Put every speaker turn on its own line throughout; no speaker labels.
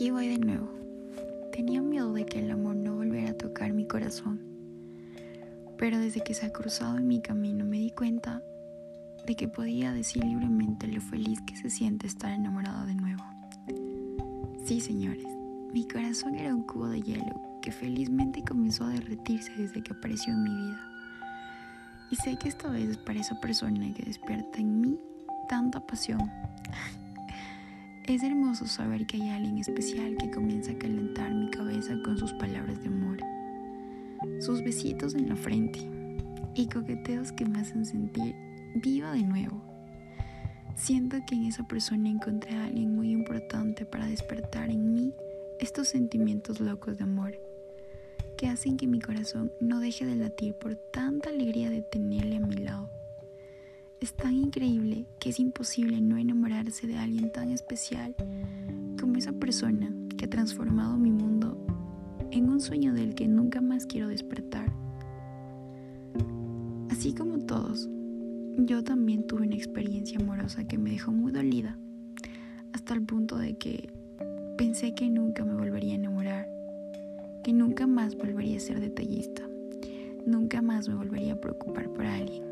Aquí voy de nuevo. Tenía miedo de que el amor no volviera a tocar mi corazón. Pero desde que se ha cruzado en mi camino me di cuenta de que podía decir libremente lo feliz que se siente estar enamorado de nuevo. Sí, señores, mi corazón era un cubo de hielo que felizmente comenzó a derretirse desde que apareció en mi vida. Y sé que esta vez es para esa persona que despierta en mí tanta pasión. Es hermoso saber que hay alguien especial que comienza a calentar mi cabeza con sus palabras de amor, sus besitos en la frente y coqueteos que me hacen sentir viva de nuevo. Siento que en esa persona encontré a alguien muy importante para despertar en mí estos sentimientos locos de amor que hacen que mi corazón no deje de latir por tanta alegría de tenerle a mi lado. Es tan increíble que es imposible no enamorarse de alguien tan especial como esa persona que ha transformado mi mundo en un sueño del que nunca más quiero despertar. Así como todos, yo también tuve una experiencia amorosa que me dejó muy dolida, hasta el punto de que pensé que nunca me volvería a enamorar que nunca más volvería a ser detallista, nunca más me volvería a preocupar por alguien,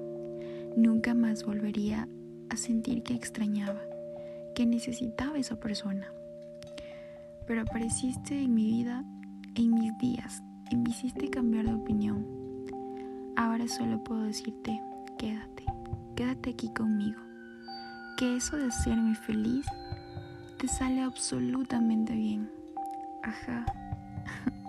nunca más volvería a sentir que extrañaba, que necesitaba esa persona. Pero apareciste en mi vida, en mis días, y me hiciste cambiar de opinión. Ahora solo puedo decirte, quédate, quédate aquí conmigo, que eso de hacerme feliz te sale absolutamente bien. Ajá.